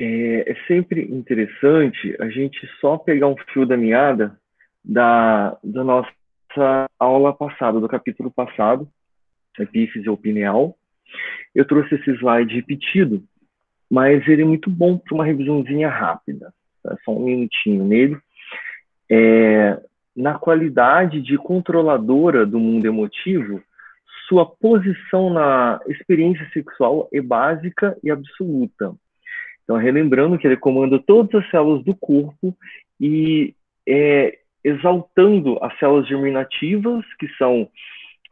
é, é sempre interessante a gente só pegar um fio da meada da, da nossa aula passada, do capítulo passado, epífise ou pineal. Eu trouxe esse slide repetido, mas ele é muito bom para uma revisãozinha rápida. É só um minutinho nele. É, na qualidade de controladora do mundo emotivo, sua posição na experiência sexual é básica e absoluta. Então, relembrando que ele comanda todas as células do corpo e é, exaltando as células germinativas, que são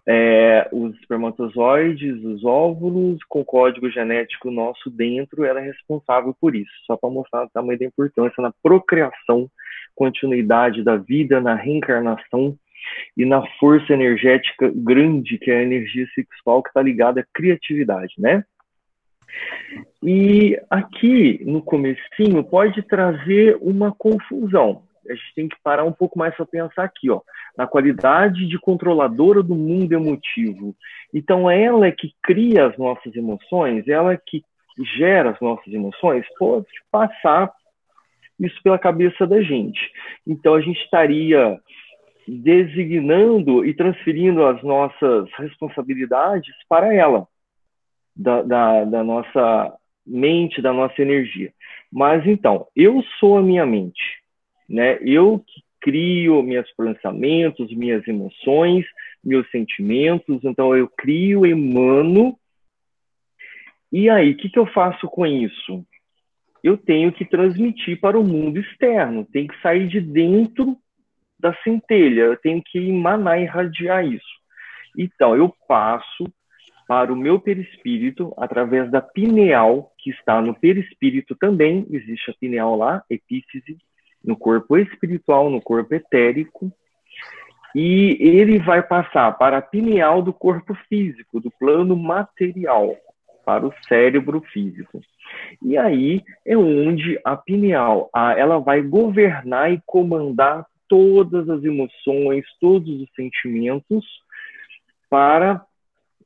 é, os espermatozoides, os óvulos, com código genético nosso dentro, ela é responsável por isso, só para mostrar o tamanho da importância na procriação, continuidade da vida, na reencarnação e na força energética grande, que é a energia sexual que está ligada à criatividade, né? E aqui, no comecinho, pode trazer uma confusão a gente tem que parar um pouco mais para pensar aqui, ó, na qualidade de controladora do mundo emotivo. Então, ela é que cria as nossas emoções, ela é que gera as nossas emoções, pode passar isso pela cabeça da gente. Então, a gente estaria designando e transferindo as nossas responsabilidades para ela, da, da, da nossa mente, da nossa energia. Mas então, eu sou a minha mente né? Eu que crio meus pensamentos, minhas emoções, meus sentimentos, então eu crio, emano. E aí, o que, que eu faço com isso? Eu tenho que transmitir para o mundo externo, tem que sair de dentro da centelha, eu tenho que emanar e irradiar isso. Então, eu passo para o meu perispírito através da pineal, que está no perispírito também, existe a pineal lá, epífise, no corpo espiritual, no corpo etérico, e ele vai passar para a pineal do corpo físico, do plano material, para o cérebro físico. E aí é onde a pineal, ela vai governar e comandar todas as emoções, todos os sentimentos para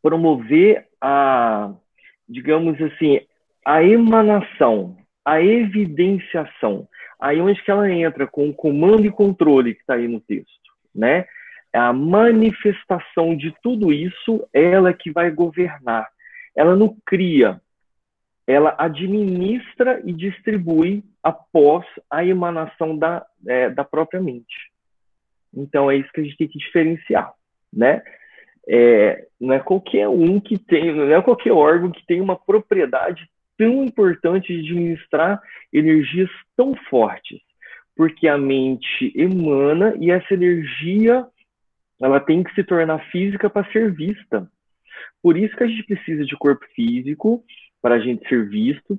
promover a, digamos assim, a emanação, a evidenciação Aí onde que ela entra com o comando e controle que está aí no texto, né? É a manifestação de tudo isso, ela que vai governar. Ela não cria, ela administra e distribui após a emanação da, é, da própria mente. Então é isso que a gente tem que diferenciar, né? É, não é qualquer um que tem, não é qualquer órgão que tem uma propriedade tão importante de administrar energias tão fortes, porque a mente emana e essa energia ela tem que se tornar física para ser vista. Por isso que a gente precisa de corpo físico para a gente ser visto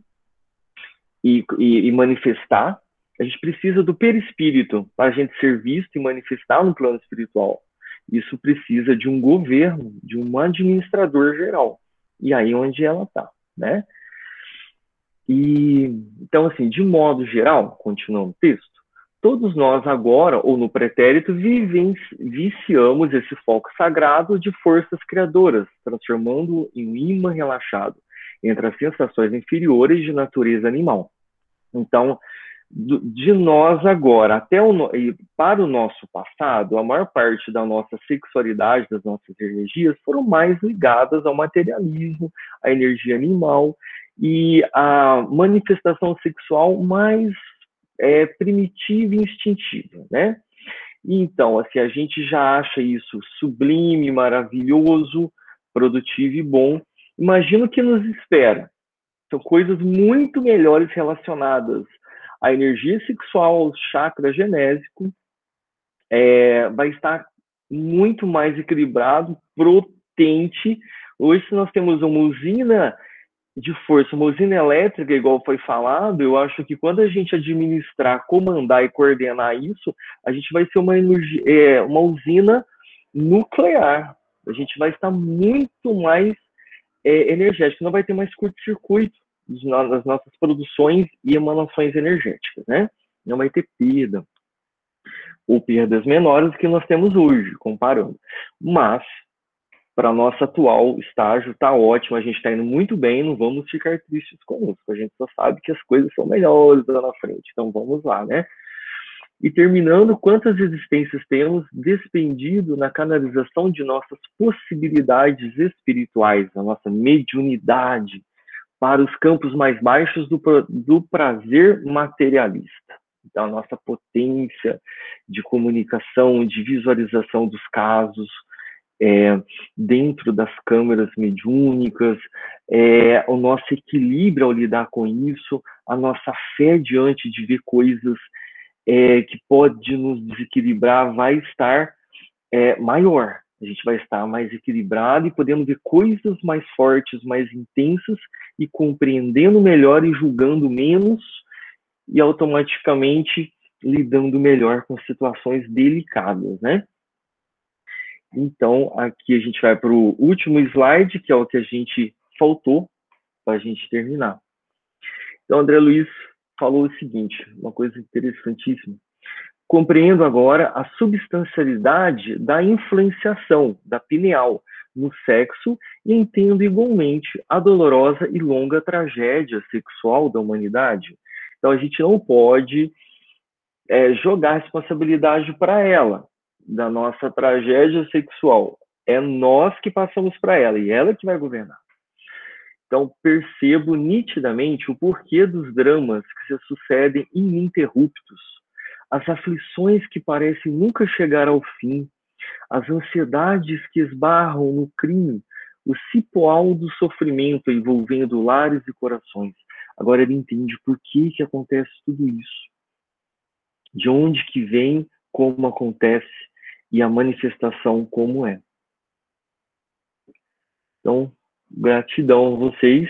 e, e, e manifestar. A gente precisa do perispírito para a gente ser visto e manifestar no plano espiritual. Isso precisa de um governo, de um administrador geral. E aí onde ela está, né? E então, assim, de modo geral, continuando o texto, todos nós agora, ou no pretérito, viciamos esse foco sagrado de forças criadoras, transformando em um imã relaxado entre as sensações inferiores de natureza animal. Então, de nós agora até o para o nosso passado, a maior parte da nossa sexualidade, das nossas energias, foram mais ligadas ao materialismo, à energia animal, e a manifestação sexual mais é, primitiva e instintiva, né? Então, assim, a gente já acha isso sublime, maravilhoso, produtivo e bom. Imagina o que nos espera. São coisas muito melhores relacionadas à energia sexual, ao chakra genésico. É, vai estar muito mais equilibrado, potente. Hoje, se nós temos uma usina de força, uma usina elétrica, igual foi falado, eu acho que quando a gente administrar, comandar e coordenar isso, a gente vai ser uma, é, uma usina nuclear. A gente vai estar muito mais é, energético, não vai ter mais curto-circuito nas nossas produções e emanações energéticas, né? Não vai ter perda ou perdas menores que nós temos hoje, comparando. Mas para nosso atual estágio, está ótimo, a gente está indo muito bem, não vamos ficar tristes com isso, a gente só sabe que as coisas são melhores lá na frente, então vamos lá, né? E terminando, quantas existências temos despendido na canalização de nossas possibilidades espirituais, a nossa mediunidade, para os campos mais baixos do, do prazer materialista. Então, a nossa potência de comunicação, de visualização dos casos, é, dentro das câmeras mediúnicas, é, o nosso equilíbrio ao lidar com isso, a nossa fé diante de ver coisas é, que pode nos desequilibrar vai estar é, maior. A gente vai estar mais equilibrado e podendo ver coisas mais fortes, mais intensas e compreendendo melhor e julgando menos e automaticamente lidando melhor com situações delicadas, né? Então, aqui a gente vai para o último slide, que é o que a gente faltou para a gente terminar. Então, André Luiz falou o seguinte, uma coisa interessantíssima. Compreendo agora a substancialidade da influenciação da pineal no sexo e entendo igualmente a dolorosa e longa tragédia sexual da humanidade. Então, a gente não pode é, jogar a responsabilidade para ela da nossa tragédia sexual. É nós que passamos para ela e ela que vai governar. Então, percebo nitidamente o porquê dos dramas que se sucedem ininterruptos, as aflições que parecem nunca chegar ao fim, as ansiedades que esbarram no crime, o cipoal do sofrimento envolvendo lares e corações. Agora ele entende por que, que acontece tudo isso. De onde que vem, como acontece e a manifestação como é. Então, gratidão a vocês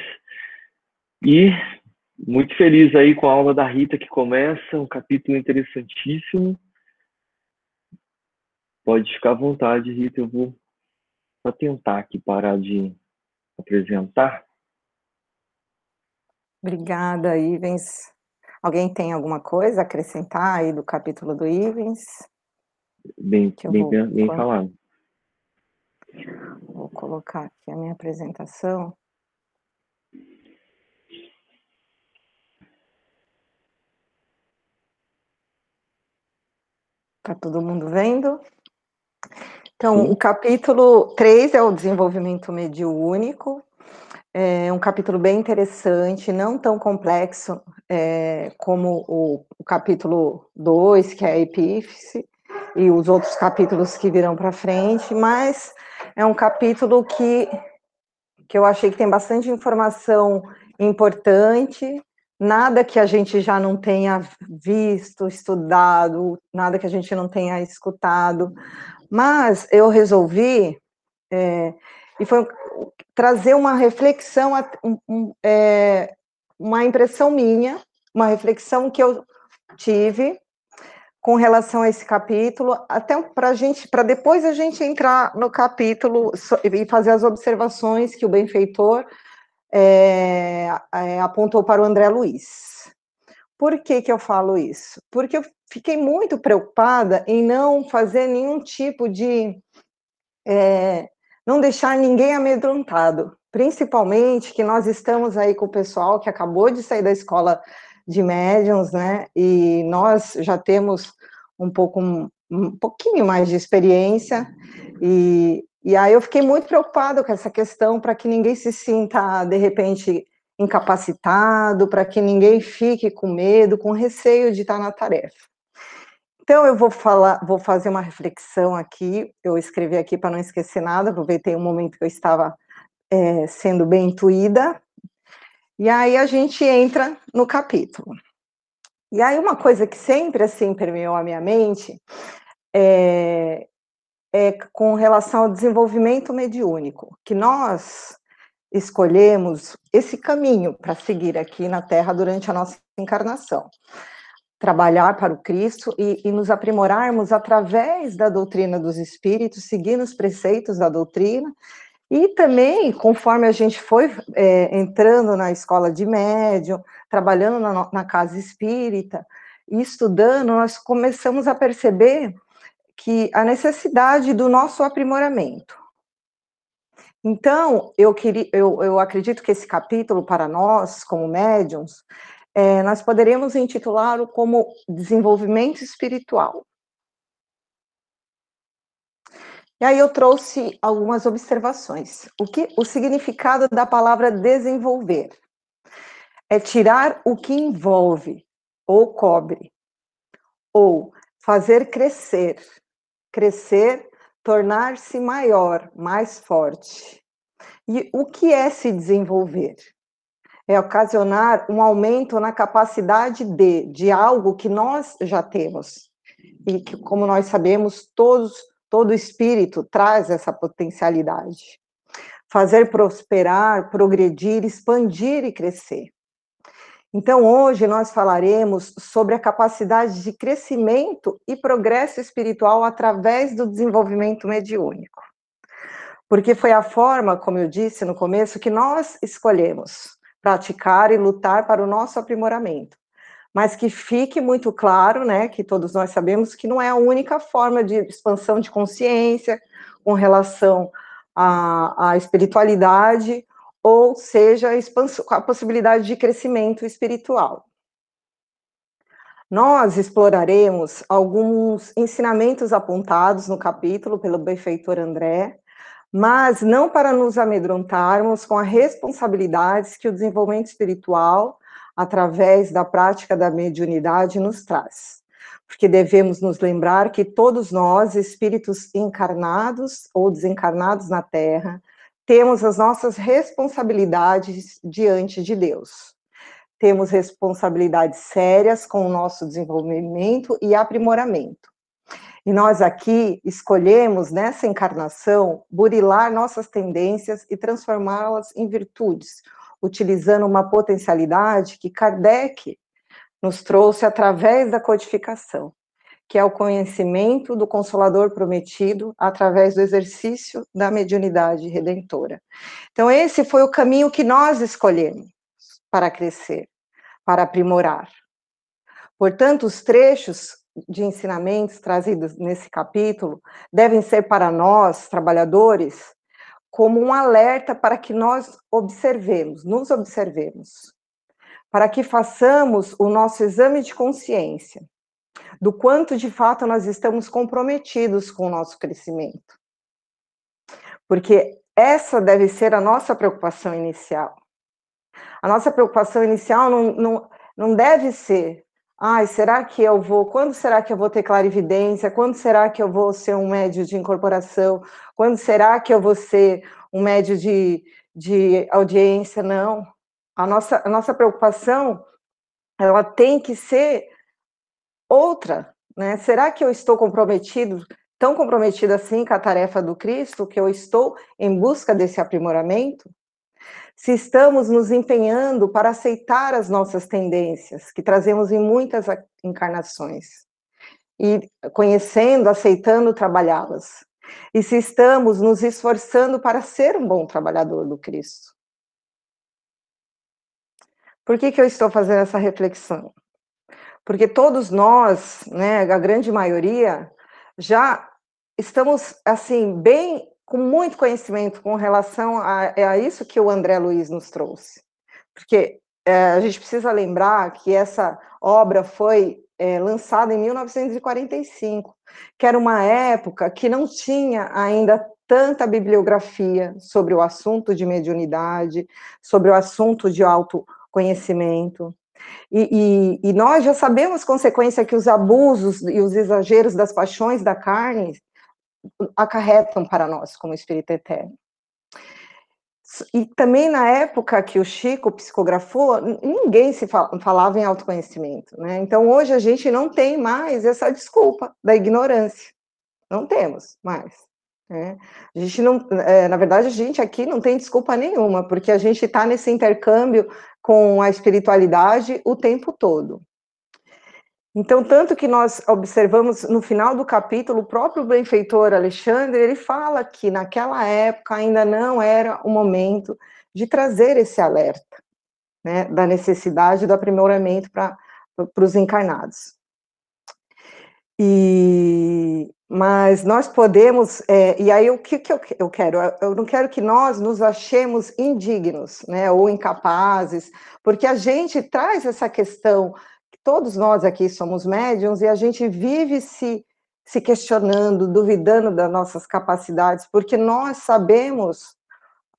e muito feliz aí com a aula da Rita que começa, um capítulo interessantíssimo. Pode ficar à vontade, Rita, eu vou só tentar aqui parar de apresentar. Obrigada, Ivens. Alguém tem alguma coisa a acrescentar aí do capítulo do Ivens? Bem, bem, vou, bem falado. Vou colocar aqui a minha apresentação. Tá todo mundo vendo? Então, o capítulo 3 é o desenvolvimento mediúnico. É um capítulo bem interessante, não tão complexo é, como o, o capítulo 2, que é a epífise, e os outros capítulos que virão para frente, mas é um capítulo que, que eu achei que tem bastante informação importante, nada que a gente já não tenha visto, estudado, nada que a gente não tenha escutado, mas eu resolvi, é, e foi trazer uma reflexão, um, é, uma impressão minha, uma reflexão que eu tive com relação a esse capítulo, até para gente, para depois a gente entrar no capítulo e fazer as observações que o benfeitor é, é, apontou para o André Luiz. Por que, que eu falo isso? Porque eu fiquei muito preocupada em não fazer nenhum tipo de. É, não deixar ninguém amedrontado, principalmente que nós estamos aí com o pessoal que acabou de sair da escola de médiums, né? E nós já temos um pouco um pouquinho mais de experiência e, e aí eu fiquei muito preocupado com essa questão para que ninguém se sinta de repente incapacitado, para que ninguém fique com medo, com receio de estar na tarefa. Então eu vou falar, vou fazer uma reflexão aqui. Eu escrevi aqui para não esquecer nada. Aproveitei o momento que eu estava é, sendo bem intuída e aí a gente entra no capítulo. E aí uma coisa que sempre assim permeou a minha mente é, é com relação ao desenvolvimento mediúnico, que nós escolhemos esse caminho para seguir aqui na Terra durante a nossa encarnação. Trabalhar para o Cristo e, e, nos aprimorarmos através da doutrina dos Espíritos, seguindo os preceitos da doutrina e também, conforme a gente foi é, entrando na escola de médium, trabalhando na, na casa espírita e estudando, nós começamos a perceber que a necessidade do nosso aprimoramento. Então, eu, queria, eu, eu acredito que esse capítulo, para nós, como médiums, é, nós poderíamos intitulá-lo como desenvolvimento espiritual. E aí eu trouxe algumas observações. O que o significado da palavra desenvolver é tirar o que envolve ou cobre, ou fazer crescer, crescer tornar-se maior, mais forte. E o que é se desenvolver? É ocasionar um aumento na capacidade de, de algo que nós já temos. E que, como nós sabemos, todos, todo espírito traz essa potencialidade. Fazer prosperar, progredir, expandir e crescer. Então, hoje nós falaremos sobre a capacidade de crescimento e progresso espiritual através do desenvolvimento mediúnico. Porque foi a forma, como eu disse no começo, que nós escolhemos praticar e lutar para o nosso aprimoramento. Mas que fique muito claro, né, que todos nós sabemos que não é a única forma de expansão de consciência com relação à, à espiritualidade ou seja, a, a possibilidade de crescimento espiritual. Nós exploraremos alguns ensinamentos apontados no capítulo pelo benfeitor André, mas não para nos amedrontarmos com as responsabilidades que o desenvolvimento espiritual, através da prática da mediunidade, nos traz. Porque devemos nos lembrar que todos nós, espíritos encarnados ou desencarnados na Terra, temos as nossas responsabilidades diante de Deus. Temos responsabilidades sérias com o nosso desenvolvimento e aprimoramento. E nós aqui escolhemos, nessa encarnação, burilar nossas tendências e transformá-las em virtudes, utilizando uma potencialidade que Kardec nos trouxe através da codificação que é o conhecimento do Consolador prometido através do exercício da mediunidade redentora. Então, esse foi o caminho que nós escolhemos para crescer, para aprimorar. Portanto, os trechos de ensinamentos trazidos nesse capítulo devem ser para nós, trabalhadores, como um alerta para que nós observemos, nos observemos, para que façamos o nosso exame de consciência do quanto de fato nós estamos comprometidos com o nosso crescimento. Porque essa deve ser a nossa preocupação inicial. A nossa preocupação inicial não, não, não deve ser, ai, será que eu vou, quando será que eu vou ter clarividência? Quando será que eu vou ser um médio de incorporação? Quando será que eu vou ser um médio de, de audiência? Não. A nossa, a nossa preocupação, ela tem que ser outra, né? Será que eu estou comprometido, tão comprometido assim com a tarefa do Cristo, que eu estou em busca desse aprimoramento? Se estamos nos empenhando para aceitar as nossas tendências, que trazemos em muitas encarnações, e conhecendo, aceitando trabalhá-las. E se estamos nos esforçando para ser um bom trabalhador do Cristo. Por que, que eu estou fazendo essa reflexão? Porque todos nós, né, a grande maioria, já estamos, assim, bem, com muito conhecimento com relação a, a isso que o André Luiz nos trouxe. Porque é, a gente precisa lembrar que essa obra foi é, lançada em 1945, que era uma época que não tinha ainda tanta bibliografia sobre o assunto de mediunidade, sobre o assunto de autoconhecimento. E, e, e, nós já sabemos consequência que os abusos e os exageros das paixões da carne acarretam para nós como espírito eterno. E também na época que o Chico psicografou, ninguém se falava em autoconhecimento, né? Então hoje a gente não tem mais essa desculpa da ignorância, não temos mais. Né? A gente não, é, na verdade, a gente aqui não tem desculpa nenhuma, porque a gente está nesse intercâmbio com a espiritualidade o tempo todo. Então, tanto que nós observamos no final do capítulo, o próprio benfeitor Alexandre, ele fala que naquela época ainda não era o momento de trazer esse alerta, né, da necessidade do aprimoramento para os encarnados. E, mas nós podemos, é, e aí o que, que eu, eu quero? Eu não quero que nós nos achemos indignos, né, ou incapazes, porque a gente traz essa questão, todos nós aqui somos médiums, e a gente vive se, se questionando, duvidando das nossas capacidades, porque nós sabemos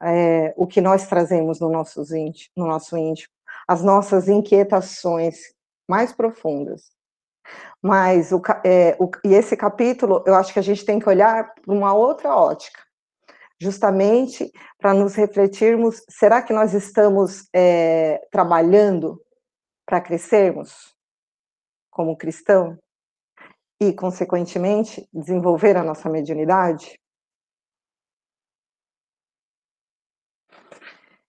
é, o que nós trazemos no íntimo, no nosso íntimo, as nossas inquietações mais profundas. Mas o, é, o, e esse capítulo, eu acho que a gente tem que olhar para uma outra ótica, justamente para nos refletirmos: será que nós estamos é, trabalhando para crescermos como cristão e, consequentemente, desenvolver a nossa mediunidade?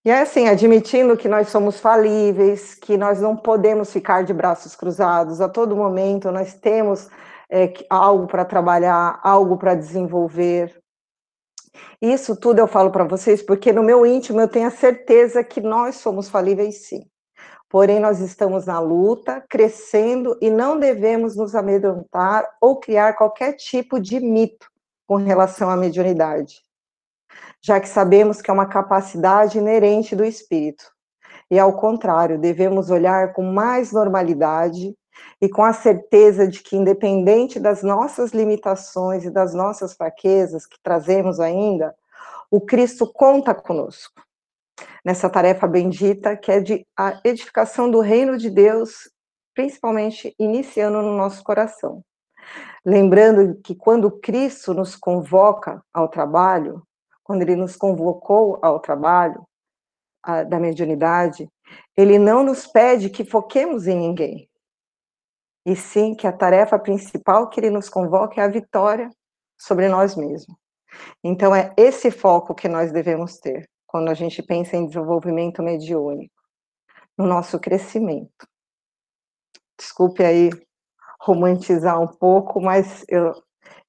E é assim, admitindo que nós somos falíveis, que nós não podemos ficar de braços cruzados, a todo momento nós temos é, algo para trabalhar, algo para desenvolver. Isso tudo eu falo para vocês porque no meu íntimo eu tenho a certeza que nós somos falíveis sim. Porém, nós estamos na luta, crescendo e não devemos nos amedrontar ou criar qualquer tipo de mito com relação à mediunidade já que sabemos que é uma capacidade inerente do espírito. E ao contrário, devemos olhar com mais normalidade e com a certeza de que, independente das nossas limitações e das nossas fraquezas que trazemos ainda, o Cristo conta conosco nessa tarefa bendita que é de a edificação do reino de Deus, principalmente iniciando no nosso coração. Lembrando que quando Cristo nos convoca ao trabalho, quando ele nos convocou ao trabalho a, da mediunidade, ele não nos pede que foquemos em ninguém, e sim que a tarefa principal que ele nos convoca é a vitória sobre nós mesmos. Então, é esse foco que nós devemos ter quando a gente pensa em desenvolvimento mediúnico, no nosso crescimento. Desculpe aí romantizar um pouco, mas eu,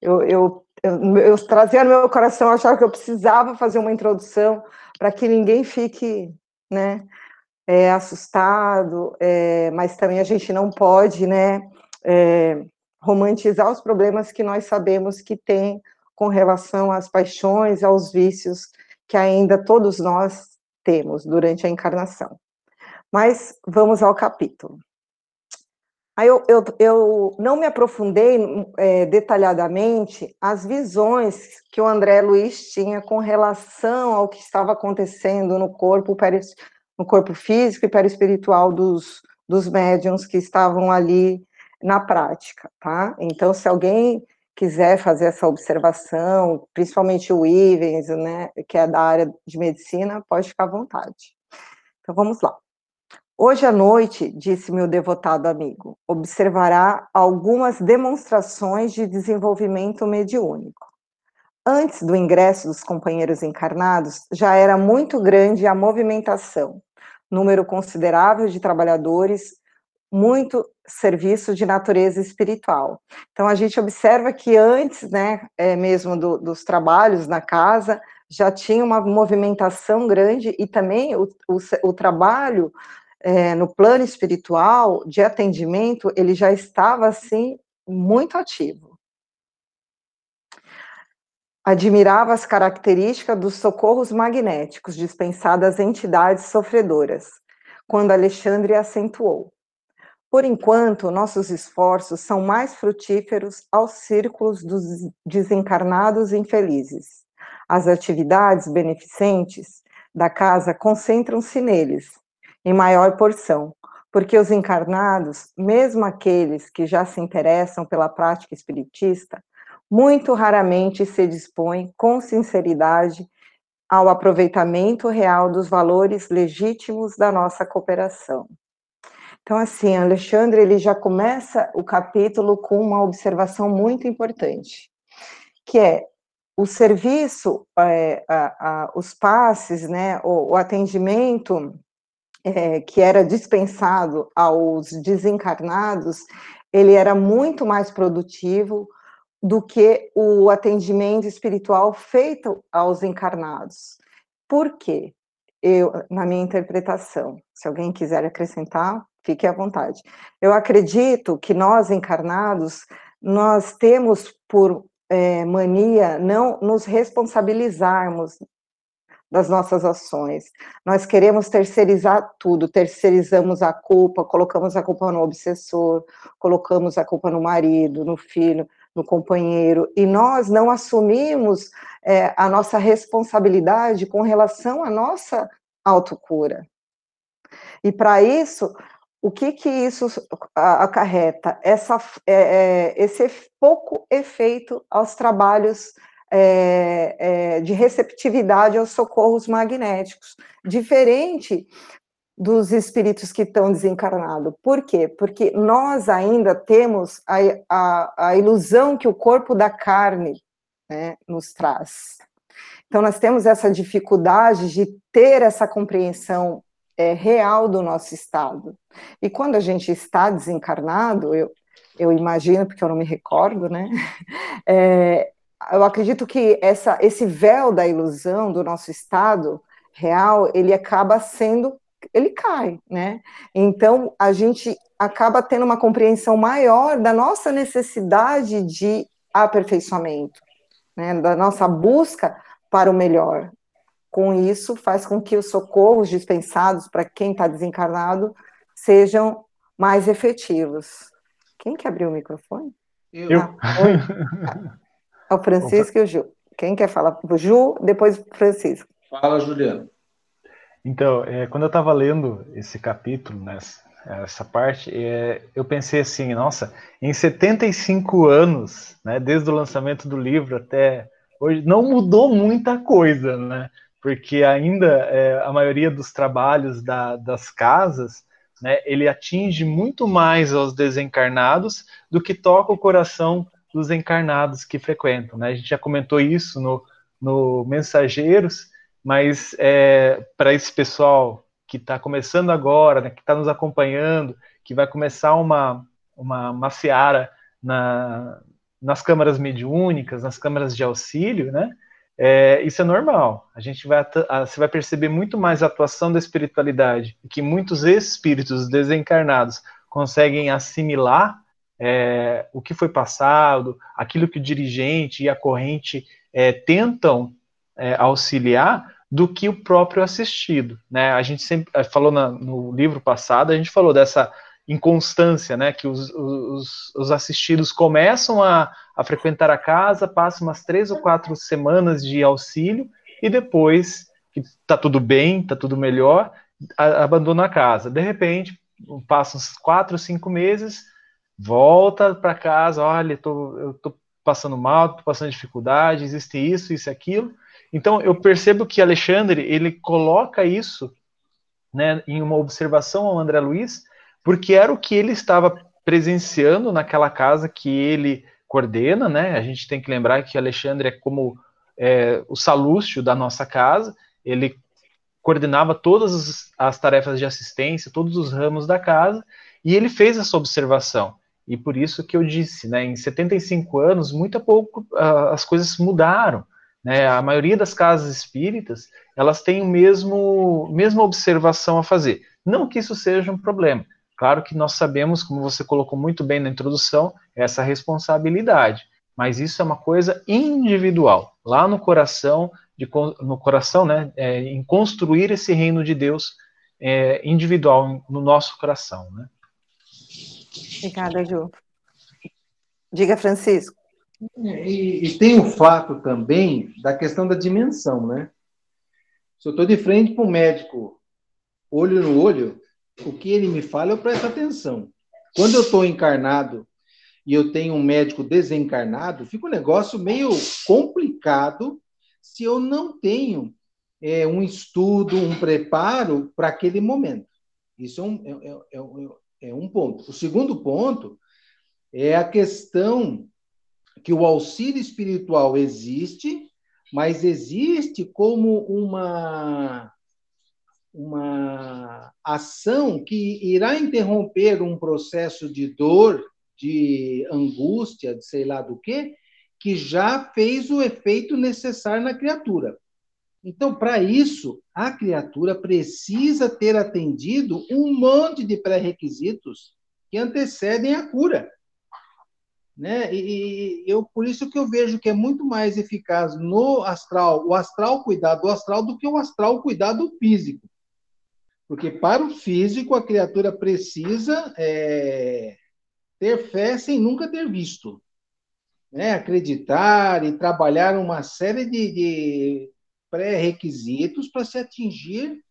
eu, eu eu, eu trazia no meu coração, achava que eu precisava fazer uma introdução para que ninguém fique, né, é, assustado, é, mas também a gente não pode, né, é, romantizar os problemas que nós sabemos que tem com relação às paixões, aos vícios que ainda todos nós temos durante a encarnação. Mas vamos ao capítulo. Aí eu, eu, eu não me aprofundei é, detalhadamente as visões que o André Luiz tinha com relação ao que estava acontecendo no corpo, no corpo físico e perispiritual dos, dos médiums que estavam ali na prática, tá? Então, se alguém quiser fazer essa observação, principalmente o Ivens, né, que é da área de medicina, pode ficar à vontade. Então, vamos lá. Hoje à noite, disse meu devotado amigo, observará algumas demonstrações de desenvolvimento mediúnico. Antes do ingresso dos companheiros encarnados, já era muito grande a movimentação, número considerável de trabalhadores, muito serviço de natureza espiritual. Então a gente observa que antes, né, é, mesmo do, dos trabalhos na casa, já tinha uma movimentação grande e também o, o, o trabalho é, no plano espiritual, de atendimento, ele já estava, assim, muito ativo. Admirava as características dos socorros magnéticos dispensados às entidades sofredoras, quando Alexandre acentuou. Por enquanto, nossos esforços são mais frutíferos aos círculos dos desencarnados infelizes. As atividades beneficentes da casa concentram-se neles, em maior porção, porque os encarnados, mesmo aqueles que já se interessam pela prática espiritista, muito raramente se dispõem com sinceridade ao aproveitamento real dos valores legítimos da nossa cooperação. Então, assim, Alexandre, ele já começa o capítulo com uma observação muito importante, que é o serviço, é, a, a, os passes, né, o, o atendimento é, que era dispensado aos desencarnados, ele era muito mais produtivo do que o atendimento espiritual feito aos encarnados. Por quê? Eu, na minha interpretação, se alguém quiser acrescentar, fique à vontade. Eu acredito que nós encarnados, nós temos por é, mania não nos responsabilizarmos das nossas ações. Nós queremos terceirizar tudo, terceirizamos a culpa, colocamos a culpa no obsessor, colocamos a culpa no marido, no filho, no companheiro, e nós não assumimos é, a nossa responsabilidade com relação à nossa autocura. E para isso, o que que isso acarreta? Essa, é, é, esse pouco efeito aos trabalhos é, é, de receptividade aos socorros magnéticos, diferente dos espíritos que estão desencarnados. Por quê? Porque nós ainda temos a, a, a ilusão que o corpo da carne né, nos traz. Então, nós temos essa dificuldade de ter essa compreensão é, real do nosso estado. E quando a gente está desencarnado, eu, eu imagino, porque eu não me recordo, né? É, eu acredito que essa, esse véu da ilusão do nosso estado real, ele acaba sendo, ele cai, né? Então, a gente acaba tendo uma compreensão maior da nossa necessidade de aperfeiçoamento, né? Da nossa busca para o melhor. Com isso, faz com que os socorros dispensados para quem está desencarnado sejam mais efetivos. Quem que abriu o microfone? Eu. Ah, É o Francisco Opa. e o Ju. Quem quer falar? O Ju, depois o Francisco. Fala, Juliano. Então, é, quando eu estava lendo esse capítulo, né, essa parte, é, eu pensei assim, nossa, em 75 anos, né, desde o lançamento do livro até hoje, não mudou muita coisa, né? Porque ainda é, a maioria dos trabalhos da, das casas, né, ele atinge muito mais aos desencarnados do que toca o coração dos encarnados que frequentam. Né? A gente já comentou isso no, no Mensageiros, mas é, para esse pessoal que está começando agora, né, que está nos acompanhando, que vai começar uma, uma, uma seara na, nas câmaras mediúnicas, nas câmaras de auxílio, né? É, isso é normal. A gente vai, você vai perceber muito mais a atuação da espiritualidade, que muitos espíritos desencarnados conseguem assimilar é, o que foi passado, aquilo que o dirigente e a corrente é, tentam é, auxiliar, do que o próprio assistido. Né? A gente sempre é, falou na, no livro passado, a gente falou dessa inconstância, né, que os, os, os assistidos começam a, a, frequentar a casa, passam umas três ou quatro semanas de auxílio e depois que está tudo bem, está tudo melhor, a, abandona a casa. De repente, passam uns quatro, cinco meses, volta para casa, olha, tô, eu tô passando mal, tô passando dificuldade, existe isso, isso aquilo. Então eu percebo que Alexandre ele coloca isso, né, em uma observação ao André Luiz, porque era o que ele estava presenciando naquela casa que ele coordena, né? A gente tem que lembrar que Alexandre é como é, o salúcio da nossa casa. Ele coordenava todas as tarefas de assistência, todos os ramos da casa, e ele fez essa observação. E por isso que eu disse, né, em 75 anos, muito pouco uh, as coisas mudaram. Né? A maioria das casas espíritas, elas têm o mesmo mesma observação a fazer. Não que isso seja um problema. Claro que nós sabemos, como você colocou muito bem na introdução, essa responsabilidade. Mas isso é uma coisa individual, lá no coração, de, no coração, né, é, em construir esse reino de Deus é, individual no nosso coração, né? Obrigada, Ju. Diga, Francisco. E, e, tem o fato também da questão da dimensão, né? Se eu estou de frente para o médico, olho no olho, o que ele me fala, eu presto atenção. Quando eu estou encarnado e eu tenho um médico desencarnado, fica um negócio meio complicado se eu não tenho é, um estudo, um preparo para aquele momento. Isso é um, é, é, é um ponto. O segundo ponto é a questão que o auxílio espiritual existe, mas existe como uma uma ação que irá interromper um processo de dor, de angústia, de sei lá do que, que já fez o efeito necessário na criatura. Então, para isso, a criatura precisa ter atendido um monte de pré-requisitos que antecedem a cura. Né? E, eu por isso que eu vejo que é muito mais eficaz no astral, o astral cuidar do astral do que o astral cuidar do físico. Porque para o físico a criatura precisa é, ter fé sem nunca ter visto. Né? Acreditar e trabalhar uma série de, de pré-requisitos para se atingir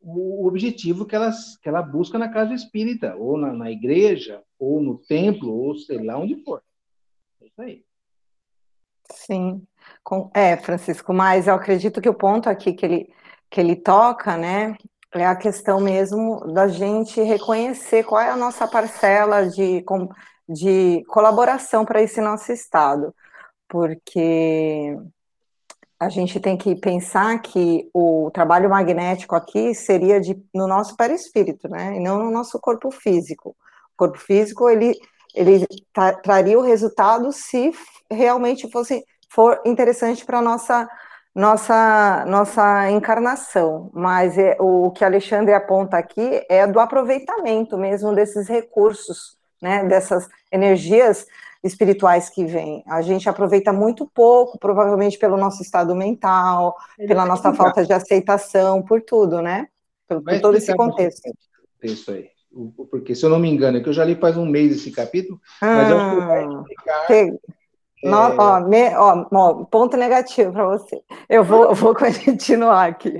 o objetivo que ela, que ela busca na casa espírita, ou na, na igreja, ou no templo, ou sei lá onde for. É isso aí. Sim. É, Francisco, mas eu acredito que o ponto aqui que ele, que ele toca, né, é a questão mesmo da gente reconhecer qual é a nossa parcela de, de colaboração para esse nosso estado, porque a gente tem que pensar que o trabalho magnético aqui seria de, no nosso perispírito, né, e não no nosso corpo físico. O corpo físico, ele, ele tra traria o resultado se realmente fosse for interessante para nossa, nossa, nossa encarnação, mas é, o que Alexandre aponta aqui é do aproveitamento mesmo desses recursos, né, dessas energias espirituais que vêm. A gente aproveita muito pouco, provavelmente pelo nosso estado mental, Ele pela nossa explicar. falta de aceitação, por tudo, né? Por, por todo esse contexto. Isso aí. Porque, se eu não me engano, é que eu já li faz um mês esse capítulo, mas eu acho que vai ah, explicar. Que... É... No, ó, me, ó, ó, ponto negativo para você. Eu vou, vou continuar aqui.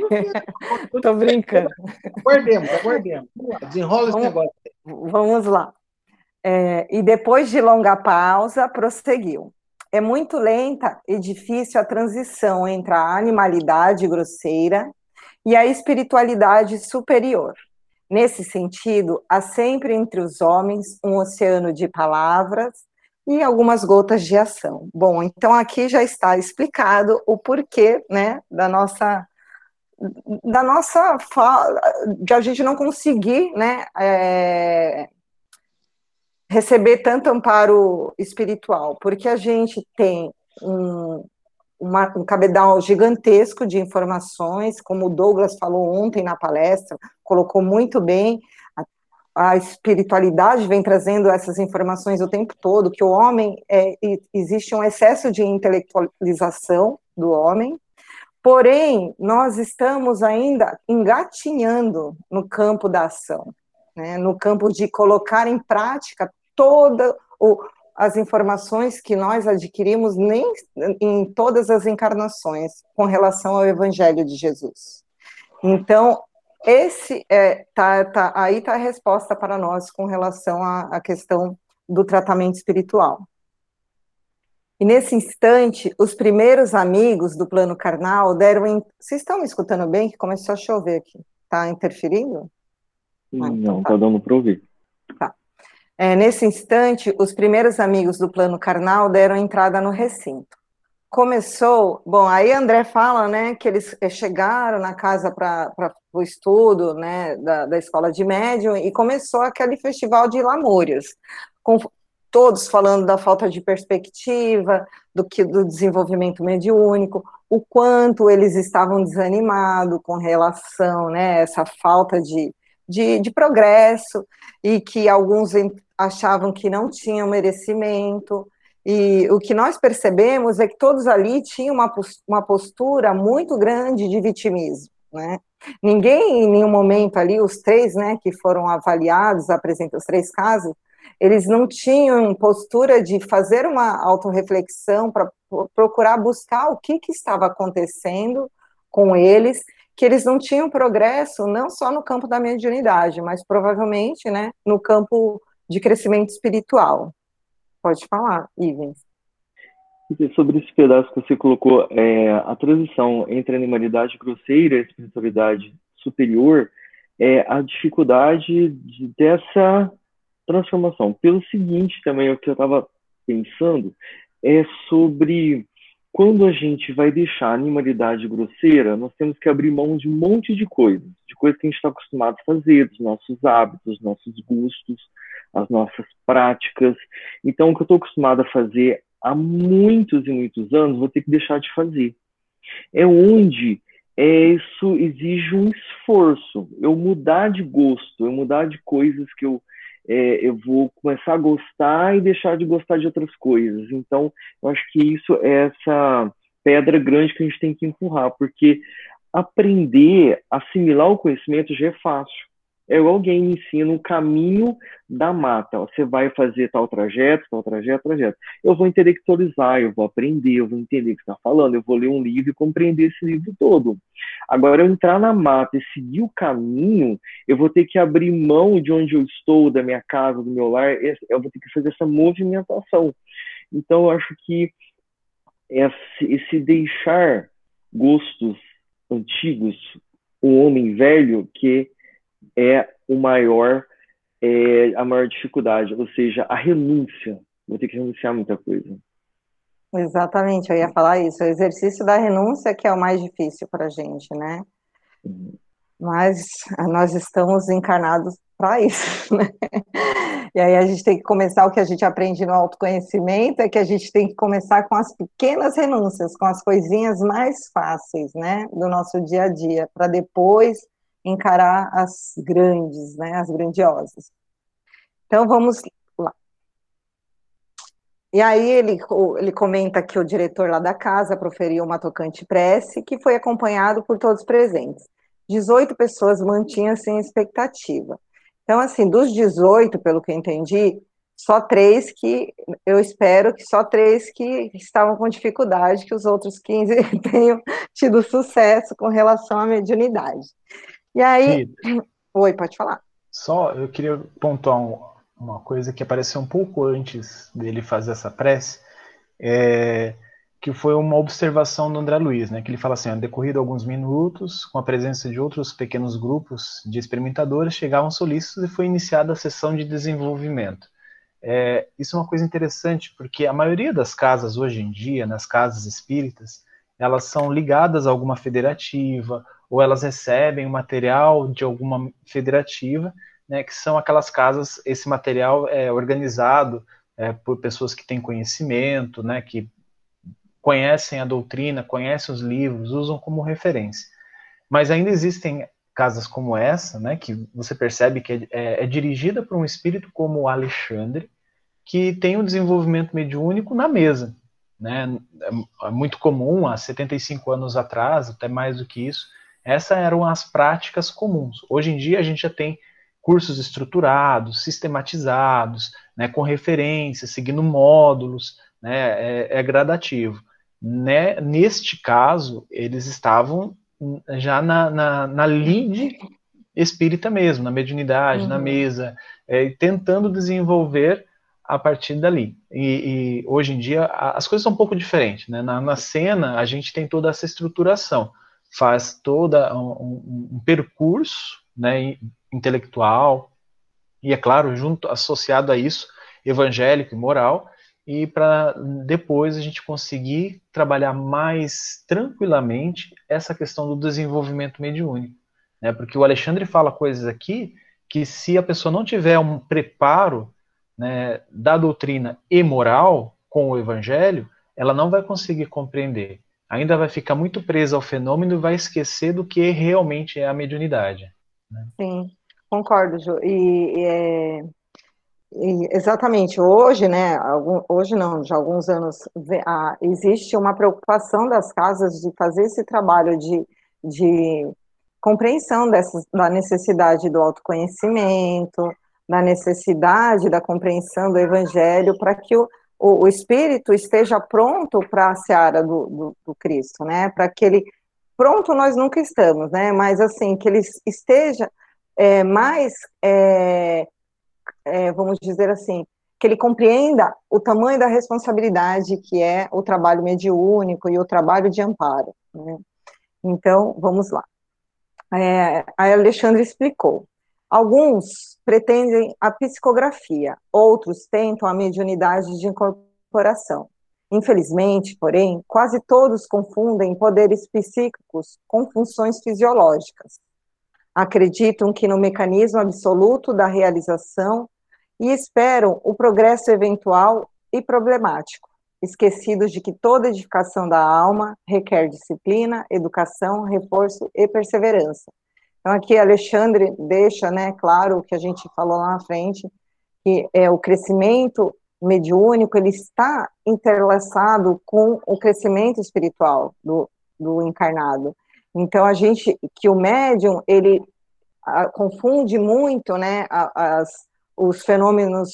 Estou brincando. Aguardemos, aguardemos. Desenrola esse negócio. Vamos lá. É, e depois de longa pausa, prosseguiu. É muito lenta e difícil a transição entre a animalidade grosseira e a espiritualidade superior. Nesse sentido, há sempre entre os homens um oceano de palavras e algumas gotas de ação. Bom, então aqui já está explicado o porquê, né, da nossa da nossa de a gente não conseguir, né, é, receber tanto amparo espiritual, porque a gente tem um, uma, um cabedal gigantesco de informações, como o Douglas falou ontem na palestra, colocou muito bem, a, a espiritualidade vem trazendo essas informações o tempo todo, que o homem, é, existe um excesso de intelectualização do homem, porém, nós estamos ainda engatinhando no campo da ação, né, no campo de colocar em prática todas as informações que nós adquirimos nem em todas as encarnações com relação ao Evangelho de Jesus. Então, esse é, tá, tá, aí está a resposta para nós com relação à, à questão do tratamento espiritual. E nesse instante, os primeiros amigos do plano carnal deram. Em... Vocês estão me escutando bem? Que começou a chover aqui. Está interferindo? Ah, então Não, está tá dando para ouvir. É, nesse instante, os primeiros amigos do plano carnal deram entrada no recinto. Começou, bom, aí André fala, né, que eles eh, chegaram na casa para o estudo, né, da, da escola de médium e começou aquele festival de lamúrias, com todos falando da falta de perspectiva, do que do desenvolvimento mediúnico, o quanto eles estavam desanimados com relação, né, essa falta de, de, de progresso e que alguns achavam que não tinham merecimento. E o que nós percebemos é que todos ali tinham uma, postura muito grande de vitimismo. Né? Ninguém, em nenhum momento ali, os três né, que foram avaliados, apresentam os três casos, eles não tinham postura de fazer uma autorreflexão para procurar buscar o que, que estava acontecendo com eles, que eles não tinham progresso não só no campo da mediunidade, mas provavelmente né, no campo de crescimento espiritual. Pode falar, Ivens. Sobre esse pedaço que você colocou, é, a transição entre a animalidade grosseira e a espiritualidade superior é a dificuldade de, dessa transformação. Pelo seguinte, também, o que eu estava pensando é sobre quando a gente vai deixar a animalidade grosseira, nós temos que abrir mão de um monte de coisas, de coisas que a gente está acostumado a fazer, dos nossos hábitos, dos nossos gostos, as nossas práticas. Então, o que eu estou acostumado a fazer há muitos e muitos anos, vou ter que deixar de fazer. É onde é, isso exige um esforço. Eu mudar de gosto, eu mudar de coisas que eu é, eu vou começar a gostar e deixar de gostar de outras coisas. Então, eu acho que isso é essa pedra grande que a gente tem que empurrar, porque aprender, assimilar o conhecimento já é fácil é alguém ensina um caminho da mata. Você vai fazer tal trajeto, tal trajeto, trajeto. Eu vou intelectualizar, eu vou aprender, eu vou entender o que está falando, eu vou ler um livro e compreender esse livro todo. Agora, eu entrar na mata e seguir o caminho, eu vou ter que abrir mão de onde eu estou, da minha casa, do meu lar, eu vou ter que fazer essa movimentação. Então, eu acho que esse deixar gostos antigos, o homem velho que é o maior, é, a maior dificuldade, ou seja, a renúncia. Vou ter que renunciar a muita coisa. Exatamente, eu ia falar isso. O exercício da renúncia que é o mais difícil para a gente, né? Uhum. Mas nós estamos encarnados para isso, né? E aí a gente tem que começar o que a gente aprende no autoconhecimento, é que a gente tem que começar com as pequenas renúncias, com as coisinhas mais fáceis, né, do nosso dia a dia, para depois encarar as grandes, né, as grandiosas. Então vamos lá. E aí ele, ele comenta que o diretor lá da casa proferiu uma tocante prece que foi acompanhado por todos presentes. 18 pessoas mantinham-se em expectativa. Então, assim, dos 18, pelo que eu entendi, só três que, eu espero que só três que estavam com dificuldade, que os outros 15 tenham tido sucesso com relação à mediunidade. E aí. Oi, pode falar. Só eu queria pontuar um, uma coisa que apareceu um pouco antes dele fazer essa prece, é, que foi uma observação do André Luiz, né, que ele fala assim, decorrido alguns minutos, com a presença de outros pequenos grupos de experimentadores, chegavam solícitos e foi iniciada a sessão de desenvolvimento. É, isso é uma coisa interessante, porque a maioria das casas hoje em dia, nas casas espíritas, elas são ligadas a alguma federativa ou elas recebem o material de alguma federativa, né, que são aquelas casas, esse material é organizado é, por pessoas que têm conhecimento, né, que conhecem a doutrina, conhecem os livros, usam como referência. Mas ainda existem casas como essa, né, que você percebe que é, é, é dirigida por um espírito como o Alexandre, que tem um desenvolvimento mediúnico na mesa. Né? É, é muito comum, há 75 anos atrás, até mais do que isso, essas eram as práticas comuns. Hoje em dia a gente já tem cursos estruturados, sistematizados, né, com referências, seguindo módulos, né, é, é gradativo. Né, neste caso, eles estavam já na, na, na lead espírita mesmo, na mediunidade, uhum. na mesa, é, tentando desenvolver a partir dali. E, e, hoje em dia as coisas são um pouco diferentes. Né? Na, na cena, a gente tem toda essa estruturação faz toda um, um percurso né, intelectual e é claro junto associado a isso evangélico e moral e para depois a gente conseguir trabalhar mais tranquilamente essa questão do desenvolvimento mediúnico, né? Porque o Alexandre fala coisas aqui que se a pessoa não tiver um preparo né, da doutrina e moral com o evangelho, ela não vai conseguir compreender ainda vai ficar muito presa ao fenômeno e vai esquecer do que realmente é a mediunidade. Né? Sim, concordo, Ju. E, e, é, e, exatamente, hoje, né, algum, hoje não, já alguns anos, a, existe uma preocupação das casas de fazer esse trabalho de, de compreensão dessas, da necessidade do autoconhecimento, da necessidade da compreensão do evangelho, para que o, o, o espírito esteja pronto para a seara do, do, do Cristo, né? Para que ele pronto nós nunca estamos, né? Mas assim que ele esteja é, mais, é, é, vamos dizer assim, que ele compreenda o tamanho da responsabilidade que é o trabalho mediúnico e o trabalho de amparo. Né? Então, vamos lá. É, a Alexandre explicou. Alguns pretendem a psicografia, outros tentam a mediunidade de incorporação. Infelizmente, porém, quase todos confundem poderes psíquicos com funções fisiológicas. Acreditam que no mecanismo absoluto da realização e esperam o progresso eventual e problemático, esquecidos de que toda edificação da alma requer disciplina, educação, reforço e perseverança então, aqui Alexandre deixa, né, claro, o que a gente falou lá na frente, que é o crescimento mediúnico, ele está interlaçado com o crescimento espiritual do, do encarnado. Então, a gente, que o médium, ele a, confunde muito, né, a, as, os fenômenos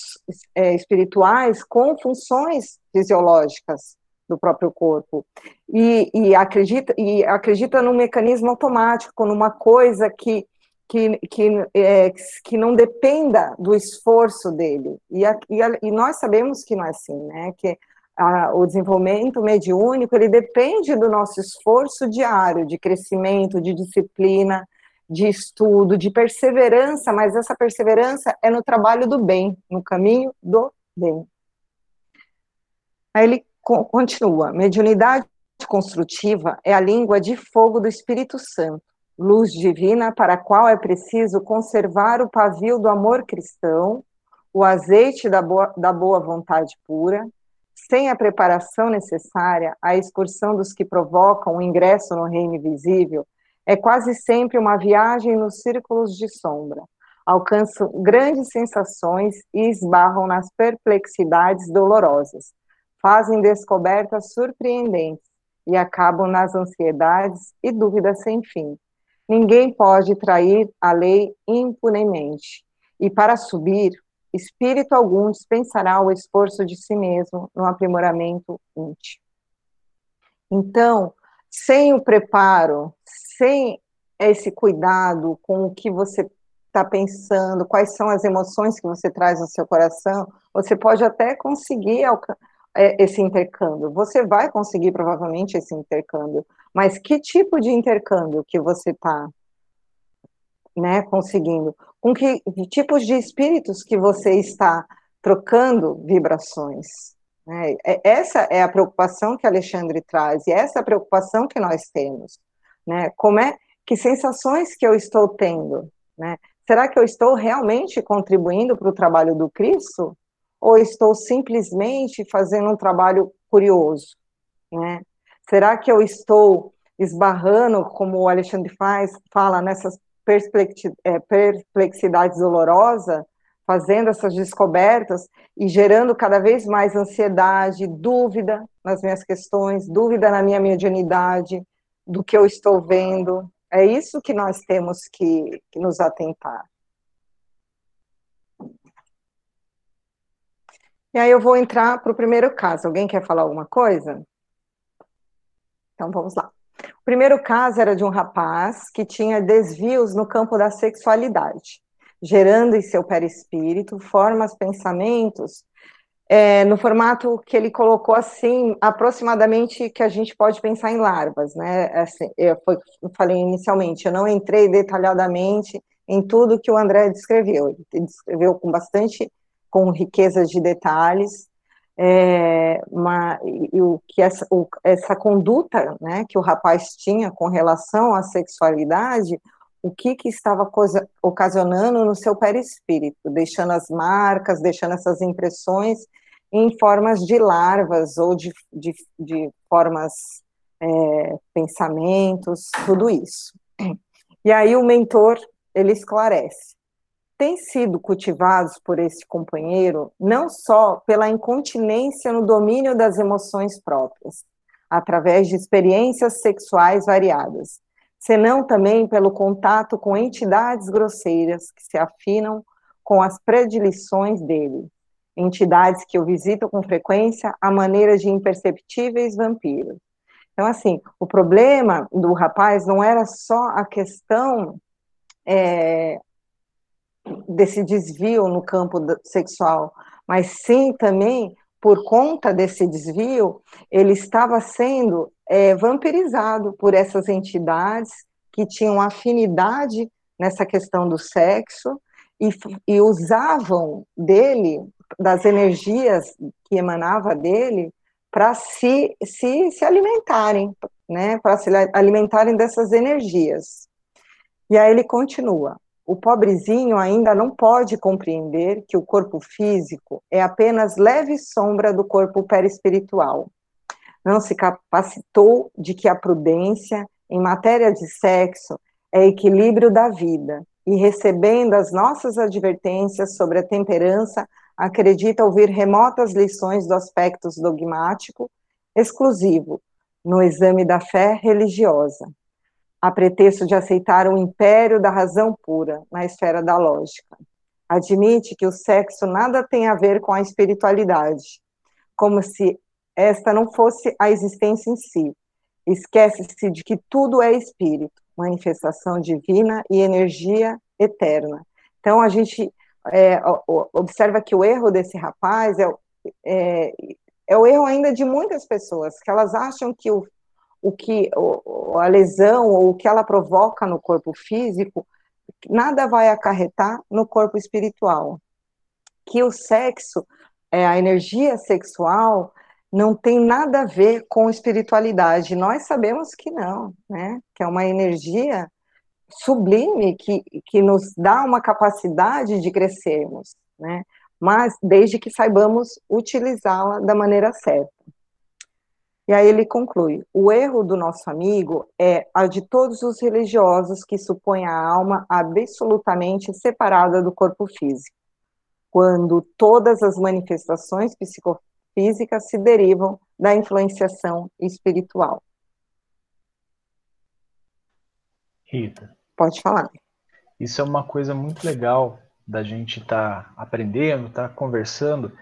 é, espirituais com funções fisiológicas do próprio corpo e, e, acredita e acredita num mecanismo automático, numa coisa que que, que, é, que não dependa do esforço dele. E, a, e, a, e, nós sabemos que não é assim, né? Que a, o desenvolvimento mediúnico, ele depende do nosso esforço diário de crescimento, de disciplina, de estudo, de perseverança, mas essa perseverança é no trabalho do bem, no caminho do bem. Aí ele continua: mediunidade construtiva é a língua de fogo do Espírito Santo luz divina para a qual é preciso conservar o pavio do amor cristão, o azeite da boa, da boa vontade pura, sem a preparação necessária, a excursão dos que provocam o ingresso no reino invisível é quase sempre uma viagem nos círculos de sombra. Alcançam grandes sensações e esbarram nas perplexidades dolorosas. Fazem descobertas surpreendentes e acabam nas ansiedades e dúvidas sem fim. Ninguém pode trair a lei impunemente. E para subir, espírito algum dispensará o esforço de si mesmo no aprimoramento íntimo. Então, sem o preparo, sem esse cuidado com o que você está pensando, quais são as emoções que você traz no seu coração, você pode até conseguir é, esse intercâmbio. Você vai conseguir provavelmente esse intercâmbio, mas que tipo de intercâmbio que você está né, conseguindo? Com que, tipos de espíritos que você está trocando vibrações? Né? Essa é a preocupação que Alexandre traz, e essa é a preocupação que nós temos. Né? Como é, que sensações que eu estou tendo? Né? Será que eu estou realmente contribuindo para o trabalho do Cristo? Ou estou simplesmente fazendo um trabalho curioso? Né? Será que eu estou esbarrando, como o Alexandre faz, fala, nessas é, perplexidades dolorosas, fazendo essas descobertas e gerando cada vez mais ansiedade, dúvida nas minhas questões, dúvida na minha mediunidade, do que eu estou vendo. É isso que nós temos que, que nos atentar. E aí eu vou entrar para o primeiro caso. Alguém quer falar alguma coisa? Então vamos lá. O primeiro caso era de um rapaz que tinha desvios no campo da sexualidade, gerando em seu perispírito formas, pensamentos, é, no formato que ele colocou assim, aproximadamente que a gente pode pensar em larvas, né? Assim, eu, foi, eu falei inicialmente, eu não entrei detalhadamente em tudo que o André descreveu, ele descreveu com bastante, com riqueza de detalhes, é, uma, e, o que essa, o, essa conduta né, que o rapaz tinha com relação à sexualidade, o que, que estava coisa, ocasionando no seu perispírito, deixando as marcas, deixando essas impressões em formas de larvas ou de, de, de formas, é, pensamentos, tudo isso. E aí o mentor, ele esclarece têm sido cultivados por esse companheiro não só pela incontinência no domínio das emoções próprias, através de experiências sexuais variadas, senão também pelo contato com entidades grosseiras que se afinam com as predileções dele, entidades que o visitam com frequência à maneira de imperceptíveis vampiros. Então, assim, o problema do rapaz não era só a questão é, desse desvio no campo sexual, mas sim também por conta desse desvio, ele estava sendo é, vampirizado por essas entidades que tinham afinidade nessa questão do sexo e, e usavam dele, das energias que emanava dele, para se, se, se alimentarem, né, para se alimentarem dessas energias. E aí ele continua: o pobrezinho ainda não pode compreender que o corpo físico é apenas leve sombra do corpo perispiritual. Não se capacitou de que a prudência em matéria de sexo é equilíbrio da vida, e recebendo as nossas advertências sobre a temperança, acredita ouvir remotas lições do aspecto dogmático exclusivo no exame da fé religiosa, a pretexto de aceitar o império da razão pura na esfera da lógica. Admite que o sexo nada tem a ver com a espiritualidade, como se esta não fosse a existência em si. Esquece-se de que tudo é espírito, manifestação divina e energia eterna. Então, a gente é, observa que o erro desse rapaz é, é, é, o erro ainda de muitas pessoas, que elas acham que o, o que a lesão ou o que ela provoca no corpo físico nada vai acarretar no corpo espiritual. Que o sexo, é, a energia sexual, não tem nada a ver com espiritualidade. Nós sabemos que não, né? Que é uma energia sublime que, que nos dá uma capacidade de crescermos, né? Mas desde que saibamos utilizá-la da maneira certa. E aí ele conclui: o erro do nosso amigo é a de todos os religiosos que supõem a alma absolutamente separada do corpo físico, quando todas as manifestações psicofísicas se derivam da influenciação espiritual. Rita. Pode falar. Isso é uma coisa muito legal da gente estar tá aprendendo, estar tá conversando,